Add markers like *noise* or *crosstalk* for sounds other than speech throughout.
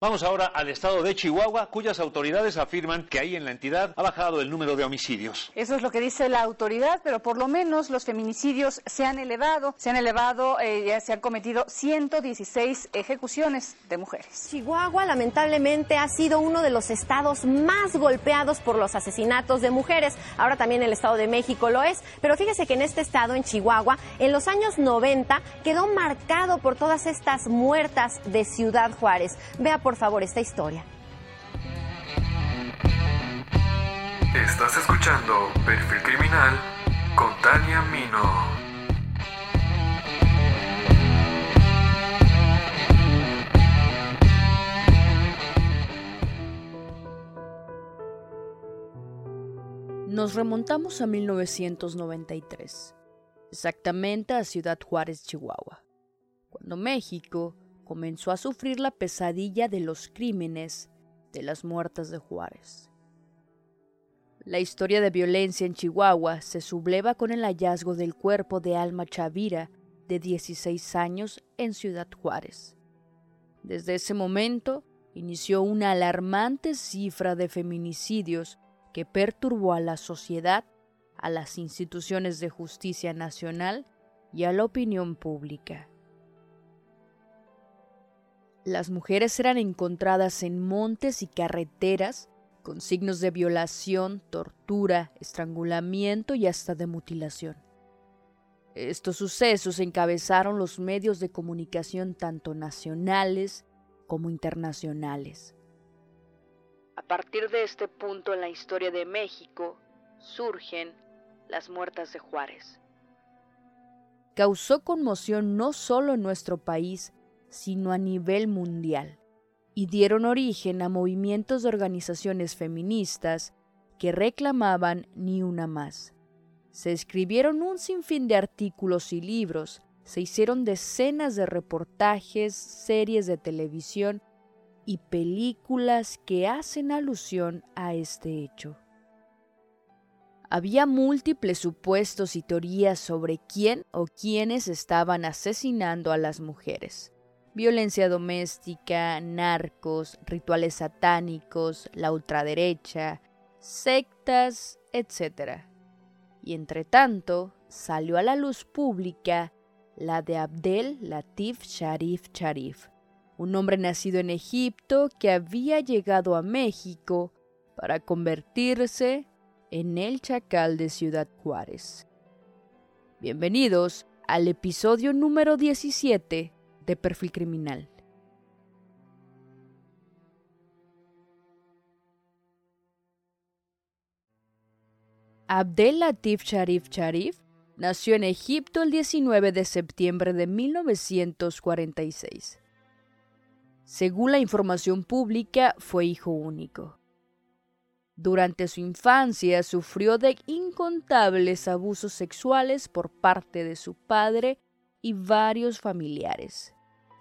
Vamos ahora al estado de Chihuahua, cuyas autoridades afirman que ahí en la entidad ha bajado el número de homicidios. Eso es lo que dice la autoridad, pero por lo menos los feminicidios se han elevado. Se han elevado, eh, ya se han cometido 116 ejecuciones de mujeres. Chihuahua lamentablemente ha sido uno de los estados más golpeados por los asesinatos de mujeres. Ahora también el estado de México lo es. Pero fíjese que en este estado, en Chihuahua, en los años 90 quedó marcado por todas estas muertas de Ciudad Juárez. Vea por favor esta historia. Estás escuchando Perfil Criminal con Tania Mino. Nos remontamos a 1993, exactamente a Ciudad Juárez, Chihuahua, cuando México comenzó a sufrir la pesadilla de los crímenes de las muertas de Juárez. La historia de violencia en Chihuahua se subleva con el hallazgo del cuerpo de Alma Chavira, de 16 años, en Ciudad Juárez. Desde ese momento inició una alarmante cifra de feminicidios que perturbó a la sociedad, a las instituciones de justicia nacional y a la opinión pública. Las mujeres eran encontradas en montes y carreteras con signos de violación, tortura, estrangulamiento y hasta de mutilación. Estos sucesos encabezaron los medios de comunicación tanto nacionales como internacionales. A partir de este punto en la historia de México surgen las muertas de Juárez. Causó conmoción no solo en nuestro país, sino a nivel mundial, y dieron origen a movimientos de organizaciones feministas que reclamaban ni una más. Se escribieron un sinfín de artículos y libros, se hicieron decenas de reportajes, series de televisión y películas que hacen alusión a este hecho. Había múltiples supuestos y teorías sobre quién o quiénes estaban asesinando a las mujeres violencia doméstica, narcos, rituales satánicos, la ultraderecha, sectas, etc. Y entre tanto, salió a la luz pública la de Abdel Latif Sharif Sharif, un hombre nacido en Egipto que había llegado a México para convertirse en el chacal de Ciudad Juárez. Bienvenidos al episodio número 17 de perfil criminal. Abdel Latif Sharif Sharif nació en Egipto el 19 de septiembre de 1946. Según la información pública, fue hijo único. Durante su infancia sufrió de incontables abusos sexuales por parte de su padre y varios familiares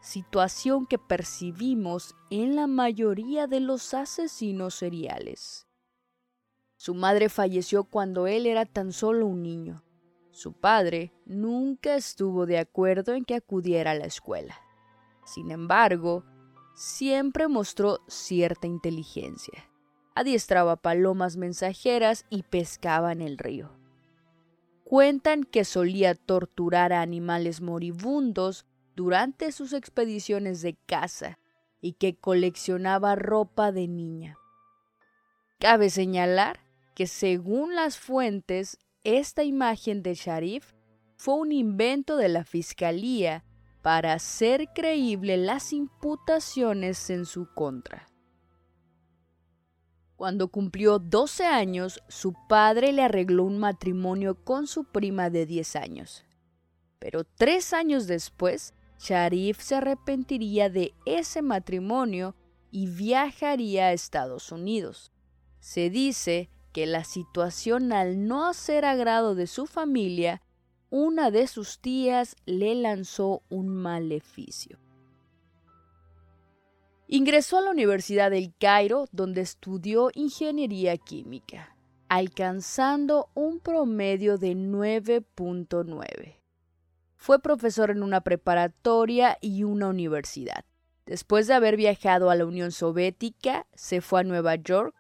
situación que percibimos en la mayoría de los asesinos seriales. Su madre falleció cuando él era tan solo un niño. Su padre nunca estuvo de acuerdo en que acudiera a la escuela. Sin embargo, siempre mostró cierta inteligencia. Adiestraba palomas mensajeras y pescaba en el río. Cuentan que solía torturar a animales moribundos durante sus expediciones de caza y que coleccionaba ropa de niña. Cabe señalar que según las fuentes, esta imagen de Sharif fue un invento de la Fiscalía para hacer creíble las imputaciones en su contra. Cuando cumplió 12 años, su padre le arregló un matrimonio con su prima de 10 años. Pero tres años después, Sharif se arrepentiría de ese matrimonio y viajaría a Estados Unidos. Se dice que la situación al no hacer agrado de su familia, una de sus tías le lanzó un maleficio. Ingresó a la Universidad del Cairo, donde estudió ingeniería química, alcanzando un promedio de 9.9. Fue profesor en una preparatoria y una universidad. Después de haber viajado a la Unión Soviética, se fue a Nueva York,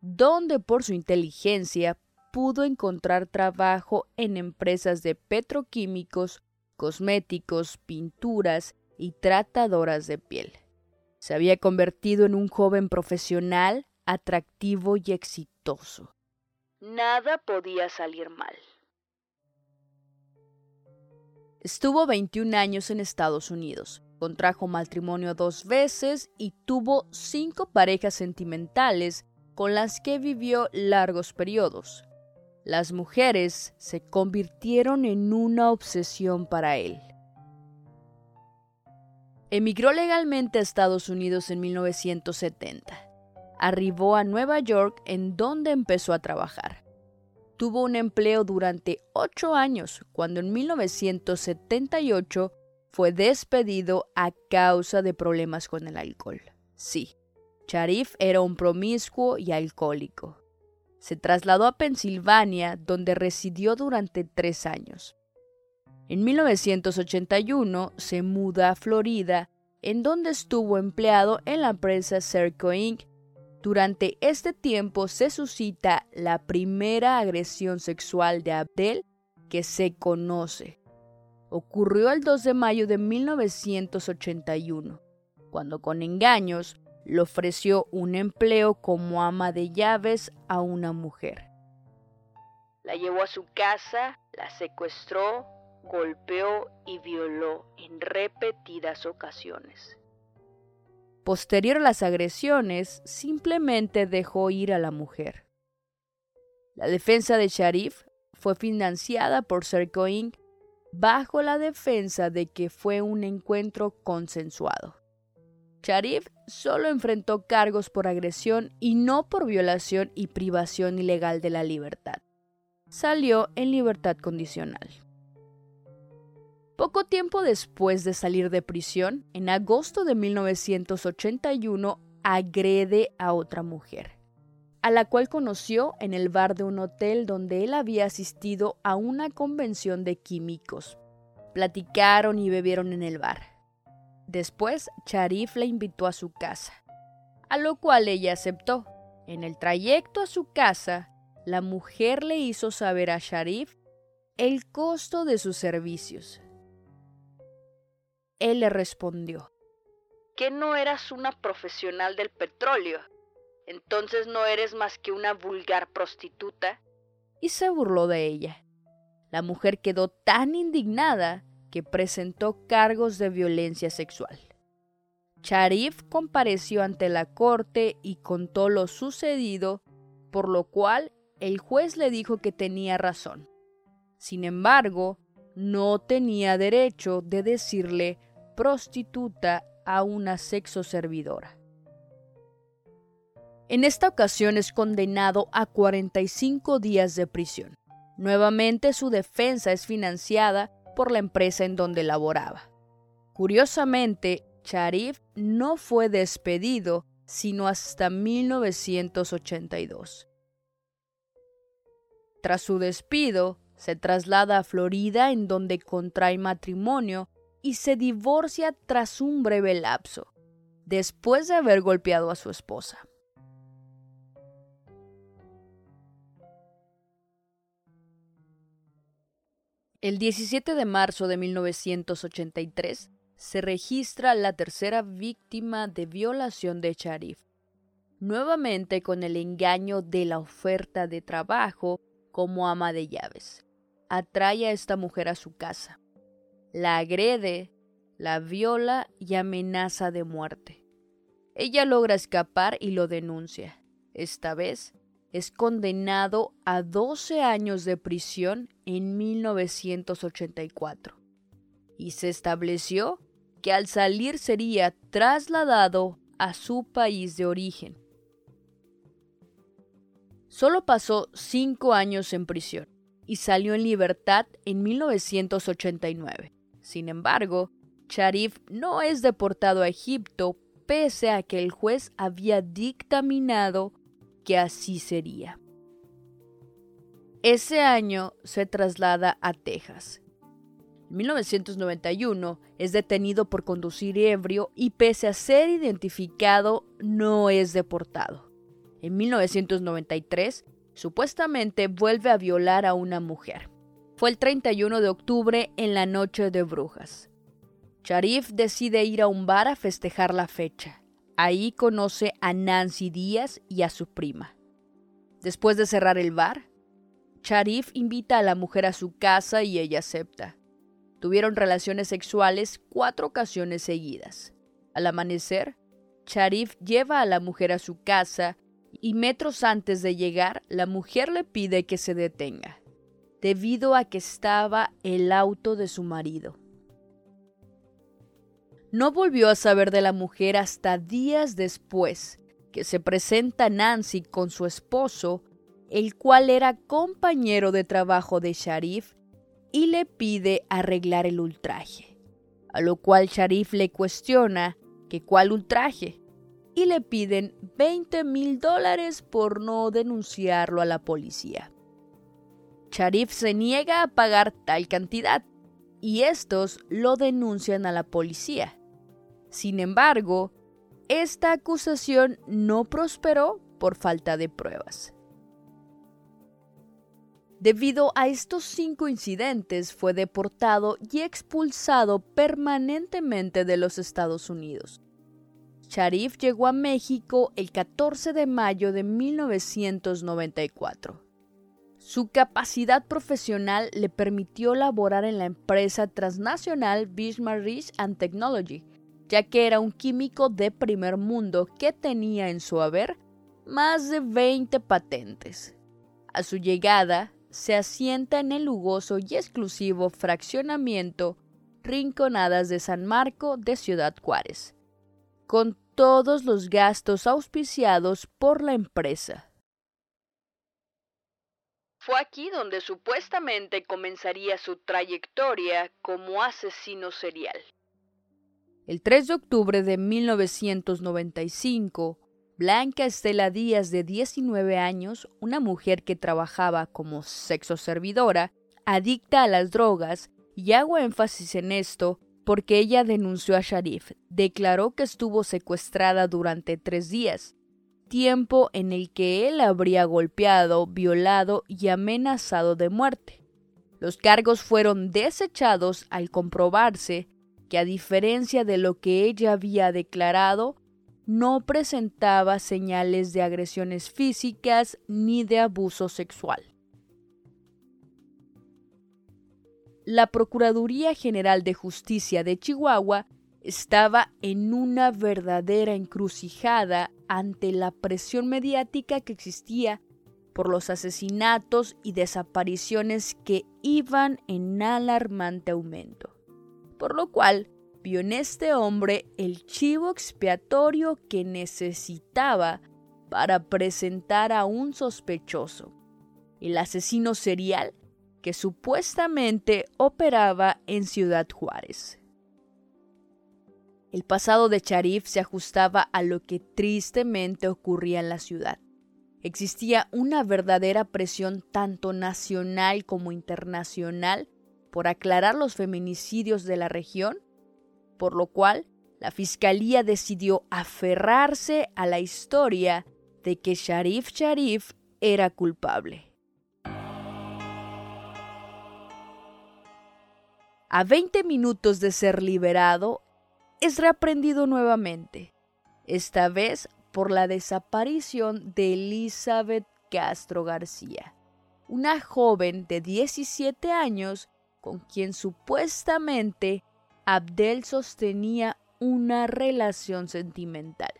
donde por su inteligencia pudo encontrar trabajo en empresas de petroquímicos, cosméticos, pinturas y tratadoras de piel. Se había convertido en un joven profesional, atractivo y exitoso. Nada podía salir mal. Estuvo 21 años en Estados Unidos, contrajo matrimonio dos veces y tuvo cinco parejas sentimentales con las que vivió largos periodos. Las mujeres se convirtieron en una obsesión para él. Emigró legalmente a Estados Unidos en 1970. Arribó a Nueva York en donde empezó a trabajar tuvo un empleo durante ocho años, cuando en 1978 fue despedido a causa de problemas con el alcohol. Sí, Sharif era un promiscuo y alcohólico. Se trasladó a Pensilvania, donde residió durante tres años. En 1981 se muda a Florida, en donde estuvo empleado en la empresa Serco Inc., durante este tiempo se suscita la primera agresión sexual de Abdel que se conoce. Ocurrió el 2 de mayo de 1981, cuando con engaños le ofreció un empleo como ama de llaves a una mujer. La llevó a su casa, la secuestró, golpeó y violó en repetidas ocasiones. Posterior a las agresiones, simplemente dejó ir a la mujer. La defensa de Sharif fue financiada por Serco Inc. bajo la defensa de que fue un encuentro consensuado. Sharif solo enfrentó cargos por agresión y no por violación y privación ilegal de la libertad. Salió en libertad condicional. Poco tiempo después de salir de prisión, en agosto de 1981, agrede a otra mujer, a la cual conoció en el bar de un hotel donde él había asistido a una convención de químicos. Platicaron y bebieron en el bar. Después, Sharif la invitó a su casa, a lo cual ella aceptó. En el trayecto a su casa, la mujer le hizo saber a Sharif el costo de sus servicios, él le respondió, ¿que no eras una profesional del petróleo? Entonces no eres más que una vulgar prostituta. Y se burló de ella. La mujer quedó tan indignada que presentó cargos de violencia sexual. Sharif compareció ante la corte y contó lo sucedido, por lo cual el juez le dijo que tenía razón. Sin embargo, no tenía derecho de decirle prostituta a una sexo servidora. En esta ocasión es condenado a 45 días de prisión. Nuevamente su defensa es financiada por la empresa en donde laboraba. Curiosamente, Sharif no fue despedido sino hasta 1982. Tras su despido, se traslada a Florida en donde contrae matrimonio y se divorcia tras un breve lapso, después de haber golpeado a su esposa. El 17 de marzo de 1983 se registra la tercera víctima de violación de Sharif, nuevamente con el engaño de la oferta de trabajo como ama de llaves. Atrae a esta mujer a su casa la agrede, la viola y amenaza de muerte. Ella logra escapar y lo denuncia. Esta vez es condenado a 12 años de prisión en 1984 y se estableció que al salir sería trasladado a su país de origen. Solo pasó cinco años en prisión y salió en libertad en 1989. Sin embargo, Sharif no es deportado a Egipto pese a que el juez había dictaminado que así sería. Ese año se traslada a Texas. En 1991 es detenido por conducir ebrio y pese a ser identificado no es deportado. En 1993 supuestamente vuelve a violar a una mujer. Fue el 31 de octubre en la noche de brujas. Sharif decide ir a un bar a festejar la fecha. Ahí conoce a Nancy Díaz y a su prima. Después de cerrar el bar, Sharif invita a la mujer a su casa y ella acepta. Tuvieron relaciones sexuales cuatro ocasiones seguidas. Al amanecer, Sharif lleva a la mujer a su casa y metros antes de llegar, la mujer le pide que se detenga, debido a que estaba el auto de su marido. No volvió a saber de la mujer hasta días después, que se presenta Nancy con su esposo, el cual era compañero de trabajo de Sharif, y le pide arreglar el ultraje. A lo cual Sharif le cuestiona que cuál ultraje, y le piden 20 mil dólares por no denunciarlo a la policía. Sharif se niega a pagar tal cantidad, y estos lo denuncian a la policía. Sin embargo, esta acusación no prosperó por falta de pruebas. Debido a estos cinco incidentes fue deportado y expulsado permanentemente de los Estados Unidos. Sharif llegó a México el 14 de mayo de 1994. Su capacidad profesional le permitió laborar en la empresa transnacional Bismarck and Technology, ya que era un químico de primer mundo que tenía en su haber más de 20 patentes. A su llegada, se asienta en el lujoso y exclusivo fraccionamiento Rinconadas de San Marco de Ciudad Juárez, con todos los gastos auspiciados por la empresa. Fue aquí donde supuestamente comenzaría su trayectoria como asesino serial. El 3 de octubre de 1995, Blanca Estela Díaz, de 19 años, una mujer que trabajaba como sexo servidora, adicta a las drogas, y hago énfasis en esto porque ella denunció a Sharif, declaró que estuvo secuestrada durante tres días, tiempo en el que él habría golpeado, violado y amenazado de muerte. Los cargos fueron desechados al comprobarse que a diferencia de lo que ella había declarado, no presentaba señales de agresiones físicas ni de abuso sexual. La Procuraduría General de Justicia de Chihuahua estaba en una verdadera encrucijada ante la presión mediática que existía por los asesinatos y desapariciones que iban en alarmante aumento por lo cual vio en este hombre el chivo expiatorio que necesitaba para presentar a un sospechoso, el asesino serial que supuestamente operaba en Ciudad Juárez. El pasado de Sharif se ajustaba a lo que tristemente ocurría en la ciudad. Existía una verdadera presión tanto nacional como internacional por aclarar los feminicidios de la región, por lo cual la Fiscalía decidió aferrarse a la historia de que Sharif Sharif era culpable. A 20 minutos de ser liberado, es reaprendido nuevamente, esta vez por la desaparición de Elizabeth Castro García, una joven de 17 años con quien supuestamente Abdel sostenía una relación sentimental.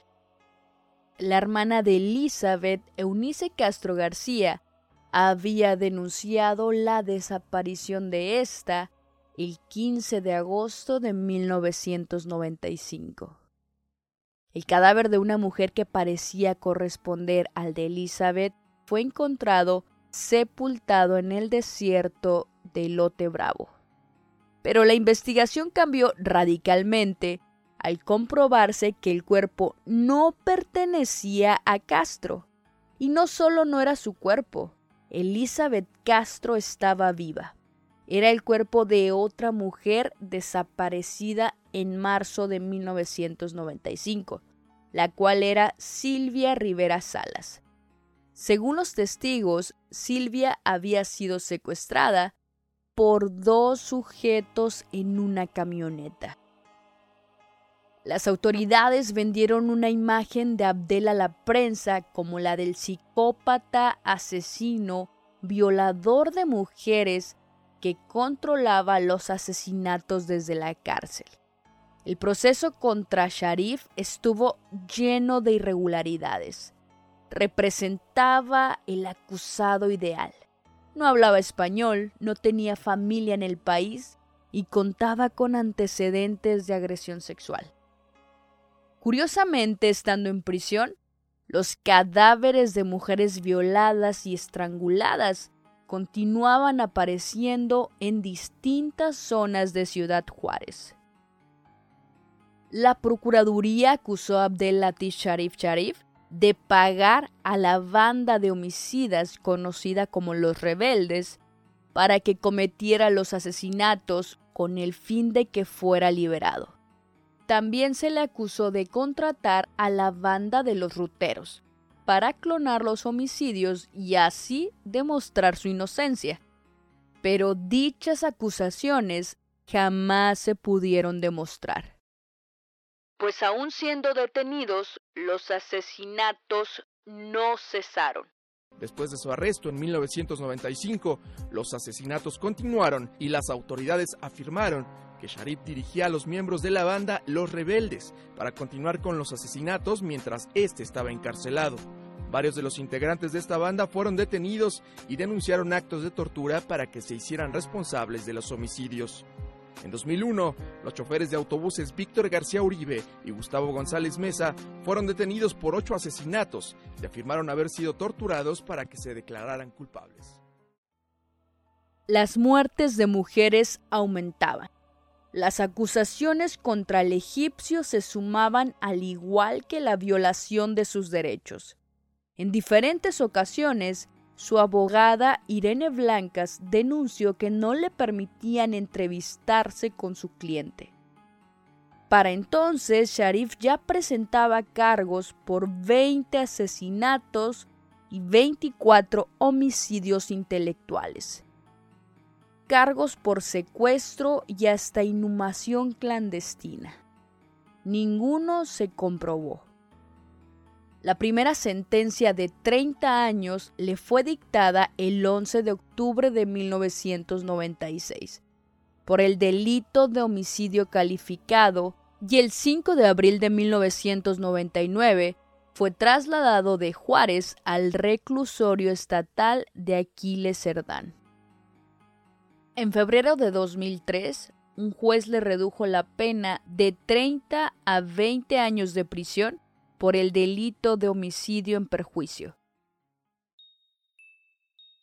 La hermana de Elizabeth, Eunice Castro García, había denunciado la desaparición de esta el 15 de agosto de 1995. El cadáver de una mujer que parecía corresponder al de Elizabeth fue encontrado sepultado en el desierto de Lote Bravo. Pero la investigación cambió radicalmente al comprobarse que el cuerpo no pertenecía a Castro. Y no solo no era su cuerpo, Elizabeth Castro estaba viva. Era el cuerpo de otra mujer desaparecida en marzo de 1995, la cual era Silvia Rivera Salas. Según los testigos, Silvia había sido secuestrada por dos sujetos en una camioneta. Las autoridades vendieron una imagen de Abdel a la prensa como la del psicópata, asesino, violador de mujeres que controlaba los asesinatos desde la cárcel. El proceso contra Sharif estuvo lleno de irregularidades. Representaba el acusado ideal. No hablaba español, no tenía familia en el país y contaba con antecedentes de agresión sexual. Curiosamente, estando en prisión, los cadáveres de mujeres violadas y estranguladas continuaban apareciendo en distintas zonas de Ciudad Juárez. La Procuraduría acusó a Abdelatif Sharif Sharif de pagar a la banda de homicidas conocida como los rebeldes para que cometiera los asesinatos con el fin de que fuera liberado. También se le acusó de contratar a la banda de los ruteros para clonar los homicidios y así demostrar su inocencia. Pero dichas acusaciones jamás se pudieron demostrar. Pues aún siendo detenidos, los asesinatos no cesaron. Después de su arresto en 1995, los asesinatos continuaron y las autoridades afirmaron que Sharif dirigía a los miembros de la banda Los Rebeldes para continuar con los asesinatos mientras este estaba encarcelado. Varios de los integrantes de esta banda fueron detenidos y denunciaron actos de tortura para que se hicieran responsables de los homicidios. En 2001, los choferes de autobuses Víctor García Uribe y Gustavo González Mesa fueron detenidos por ocho asesinatos y afirmaron haber sido torturados para que se declararan culpables. Las muertes de mujeres aumentaban. Las acusaciones contra el egipcio se sumaban al igual que la violación de sus derechos. En diferentes ocasiones, su abogada Irene Blancas denunció que no le permitían entrevistarse con su cliente. Para entonces, Sharif ya presentaba cargos por 20 asesinatos y 24 homicidios intelectuales cargos por secuestro y hasta inhumación clandestina. Ninguno se comprobó. La primera sentencia de 30 años le fue dictada el 11 de octubre de 1996 por el delito de homicidio calificado y el 5 de abril de 1999 fue trasladado de Juárez al reclusorio estatal de Aquiles Cerdán. En febrero de 2003, un juez le redujo la pena de 30 a 20 años de prisión por el delito de homicidio en perjuicio.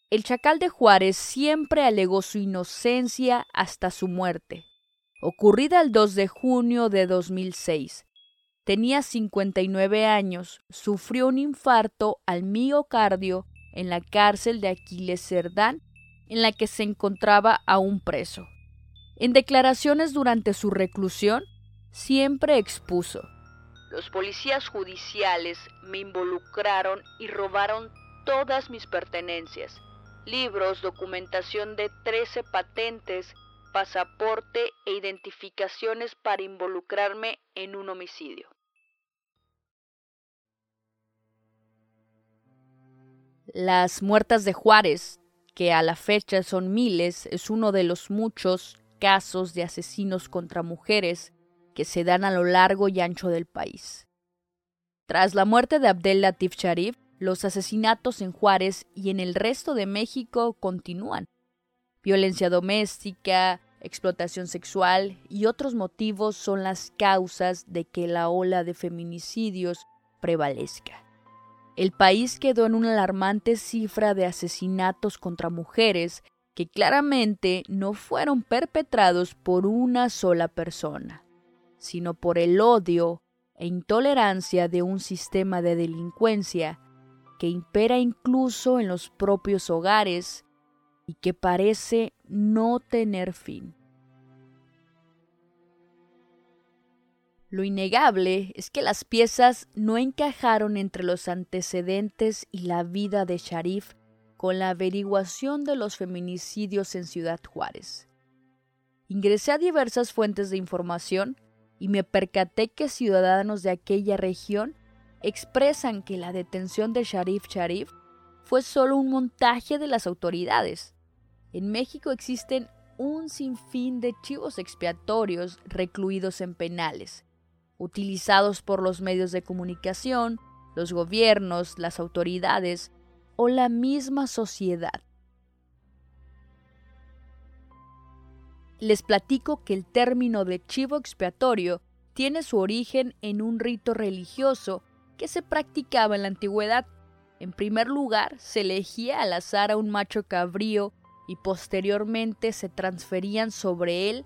El chacal de Juárez siempre alegó su inocencia hasta su muerte, ocurrida el 2 de junio de 2006. Tenía 59 años, sufrió un infarto al miocardio en la cárcel de Aquiles Cerdán en la que se encontraba aún preso. En declaraciones durante su reclusión, siempre expuso Los policías judiciales me involucraron y robaron todas mis pertenencias, libros, documentación de 13 patentes, pasaporte e identificaciones para involucrarme en un homicidio. Las muertas de Juárez que a la fecha son miles, es uno de los muchos casos de asesinos contra mujeres que se dan a lo largo y ancho del país. Tras la muerte de Abdel Latif Sharif, los asesinatos en Juárez y en el resto de México continúan. Violencia doméstica, explotación sexual y otros motivos son las causas de que la ola de feminicidios prevalezca. El país quedó en una alarmante cifra de asesinatos contra mujeres que claramente no fueron perpetrados por una sola persona, sino por el odio e intolerancia de un sistema de delincuencia que impera incluso en los propios hogares y que parece no tener fin. Lo innegable es que las piezas no encajaron entre los antecedentes y la vida de Sharif con la averiguación de los feminicidios en Ciudad Juárez. Ingresé a diversas fuentes de información y me percaté que ciudadanos de aquella región expresan que la detención de Sharif Sharif fue solo un montaje de las autoridades. En México existen un sinfín de chivos expiatorios recluidos en penales, utilizados por los medios de comunicación, los gobiernos, las autoridades o la misma sociedad. Les platico que el término de chivo expiatorio tiene su origen en un rito religioso que se practicaba en la antigüedad. En primer lugar, se elegía al azar a un macho cabrío y posteriormente se transferían sobre él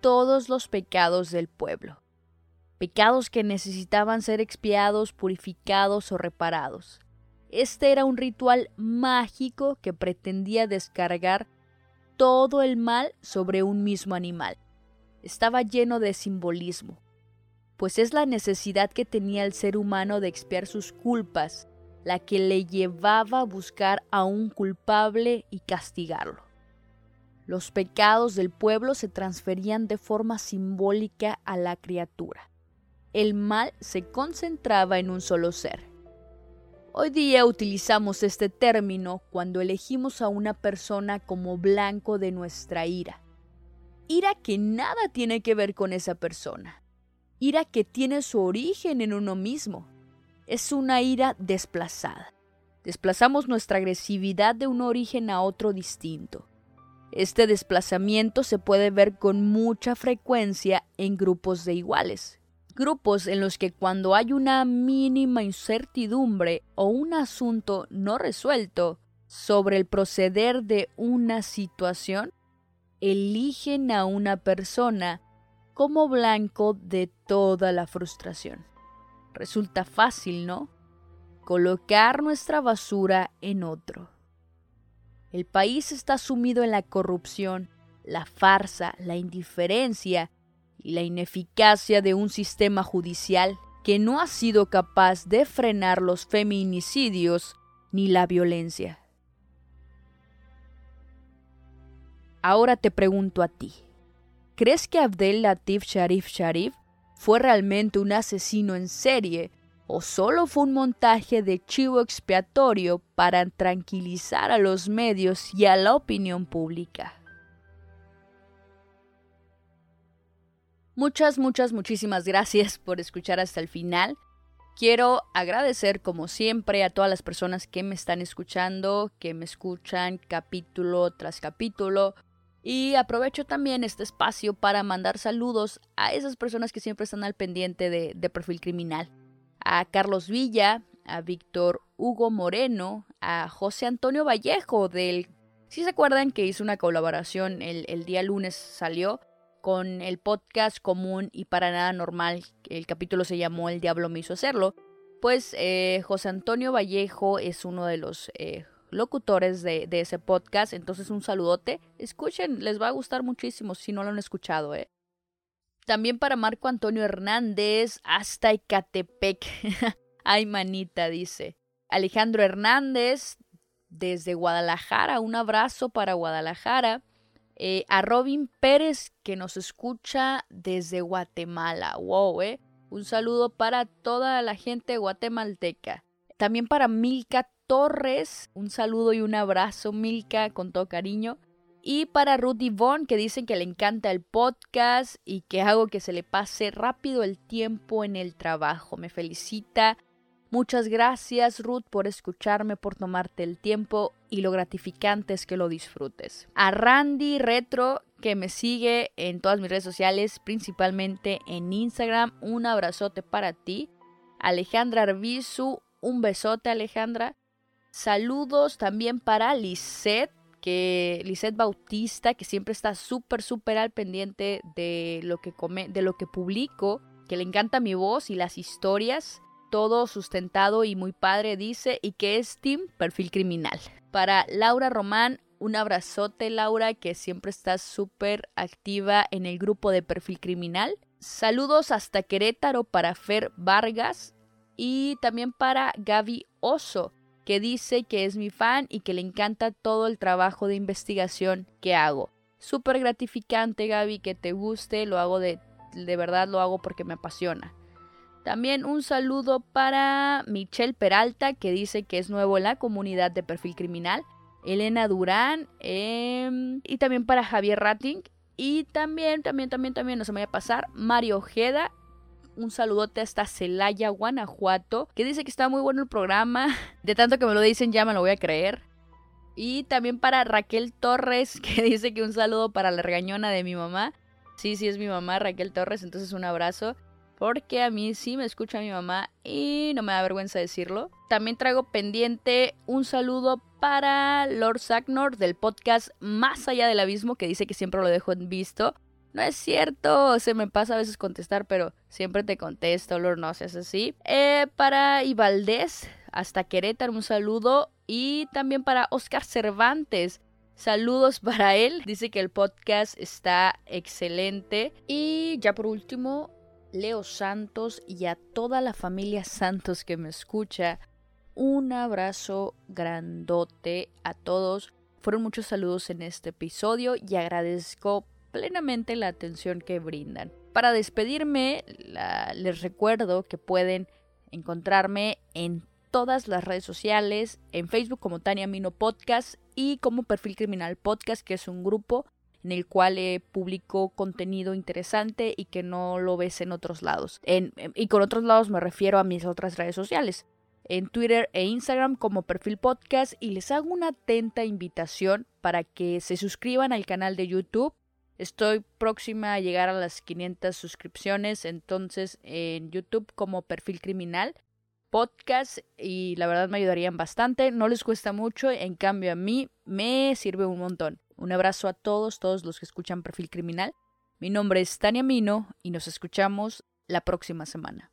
todos los pecados del pueblo pecados que necesitaban ser expiados, purificados o reparados. Este era un ritual mágico que pretendía descargar todo el mal sobre un mismo animal. Estaba lleno de simbolismo, pues es la necesidad que tenía el ser humano de expiar sus culpas la que le llevaba a buscar a un culpable y castigarlo. Los pecados del pueblo se transferían de forma simbólica a la criatura el mal se concentraba en un solo ser. Hoy día utilizamos este término cuando elegimos a una persona como blanco de nuestra ira. Ira que nada tiene que ver con esa persona. Ira que tiene su origen en uno mismo. Es una ira desplazada. Desplazamos nuestra agresividad de un origen a otro distinto. Este desplazamiento se puede ver con mucha frecuencia en grupos de iguales grupos en los que cuando hay una mínima incertidumbre o un asunto no resuelto sobre el proceder de una situación, eligen a una persona como blanco de toda la frustración. Resulta fácil, ¿no? Colocar nuestra basura en otro. El país está sumido en la corrupción, la farsa, la indiferencia y la ineficacia de un sistema judicial que no ha sido capaz de frenar los feminicidios ni la violencia. Ahora te pregunto a ti, ¿crees que Abdel Latif Sharif Sharif fue realmente un asesino en serie o solo fue un montaje de chivo expiatorio para tranquilizar a los medios y a la opinión pública? Muchas, muchas, muchísimas gracias por escuchar hasta el final. Quiero agradecer como siempre a todas las personas que me están escuchando, que me escuchan capítulo tras capítulo. Y aprovecho también este espacio para mandar saludos a esas personas que siempre están al pendiente de, perfil criminal. A Carlos Villa, a Víctor Hugo Moreno, a José Antonio Vallejo del... Si se acuerdan que hizo una colaboración el, el día lunes salió con el podcast común y para nada normal, el capítulo se llamó El Diablo me hizo hacerlo, pues eh, José Antonio Vallejo es uno de los eh, locutores de, ese podcast, entonces un saludote, escuchen, les va a gustar muchísimo si no lo han escuchado, ¿eh? También para Marco Antonio Hernández, hasta Ecatepec. *laughs* Ay, manita, dice. Alejandro Hernández, desde Guadalajara, un abrazo para Guadalajara. Eh, a Robin Pérez, que nos escucha desde Guatemala. Wow, eh. Un saludo para toda la gente guatemalteca. También para Milka Torres, un saludo y un abrazo, Milka, con todo cariño. Y para Ruth Yvonne, que dicen que le encanta el podcast y que hago que se le pase rápido el tiempo en el trabajo. Me felicita Muchas gracias Ruth por escucharme, por tomarte el tiempo y lo gratificante es que lo disfrutes. A Randy Retro que me sigue en todas mis redes sociales, principalmente en Instagram, un abrazote para ti. Alejandra Arbizu, un besote Alejandra. Saludos también para Lisette, que Lisette Bautista, que siempre está súper, súper al pendiente de lo que come, de lo que publico, que le encanta mi voz y las historias todo sustentado y muy padre, dice, y que es Team Perfil Criminal. Para Laura Román, Un abrazote, Laura, que siempre estás súper activa en el grupo de perfil criminal. Saludos hasta Querétaro para Fer Vargas y también para Gaby Oso, que dice que es mi fan y que le encanta todo el trabajo de investigación que hago. Súper gratificante, Gaby, que te guste, lo hago de, de verdad, lo hago porque me apasiona. También un saludo para Michelle Peralta, que dice que es nuevo en la comunidad de perfil criminal. Elena Durán em, y también para Javier Rating. Y también, también, también, también, no se me vaya a pasar, Mario Ojeda. Un saludote hasta Celaya, Guanajuato, que dice que está muy bueno el programa. *laughs* De tanto que me lo dicen, ya me lo voy a creer. Y también para Raquel Torres, *laughs* que dice que un saludo para la regañona de mi mamá. Sí, sí, es mi mamá, Raquel Torres, entonces un abrazo porque a mí sí me escucha mi mamá y no me da vergüenza decirlo. También traigo pendiente un saludo para Lord Sagnor del podcast Más allá del abismo, que dice que siempre lo dejo en visto. No es cierto, se me pasa a veces contestar, pero siempre te contesto, Lord, no seas así. Eh, para Ibaldés, hasta Querétaro, un saludo. Y también para Oscar Cervantes, Saludos para él. Dice que el podcast está excelente. Y ya por último, Leo Santos y a toda la familia Santos que me escucha. Un abrazo grandote a todos. Fueron muchos saludos en este episodio y agradezco plenamente la atención que brindan. Para despedirme, les recuerdo que pueden encontrarme en todas las redes sociales, en Facebook como Tania Mino Podcast y como Perfil Criminal Podcast, que es un grupo en el cual eh, publico contenido interesante y que no lo ves en otros lados. En, y con otros lados me refiero a mis otras redes sociales. En Twitter e Instagram como perfil podcast y les hago una atenta invitación para que se suscriban al canal de YouTube. Estoy próxima a llegar a las 500 suscripciones, entonces en YouTube como perfil criminal podcast y la verdad me ayudarían bastante. No les cuesta mucho, en cambio a mí me sirve un montón. Un abrazo a todos, todos los que escuchan Perfil Criminal. Mi nombre es Tania Mino y nos escuchamos la próxima semana.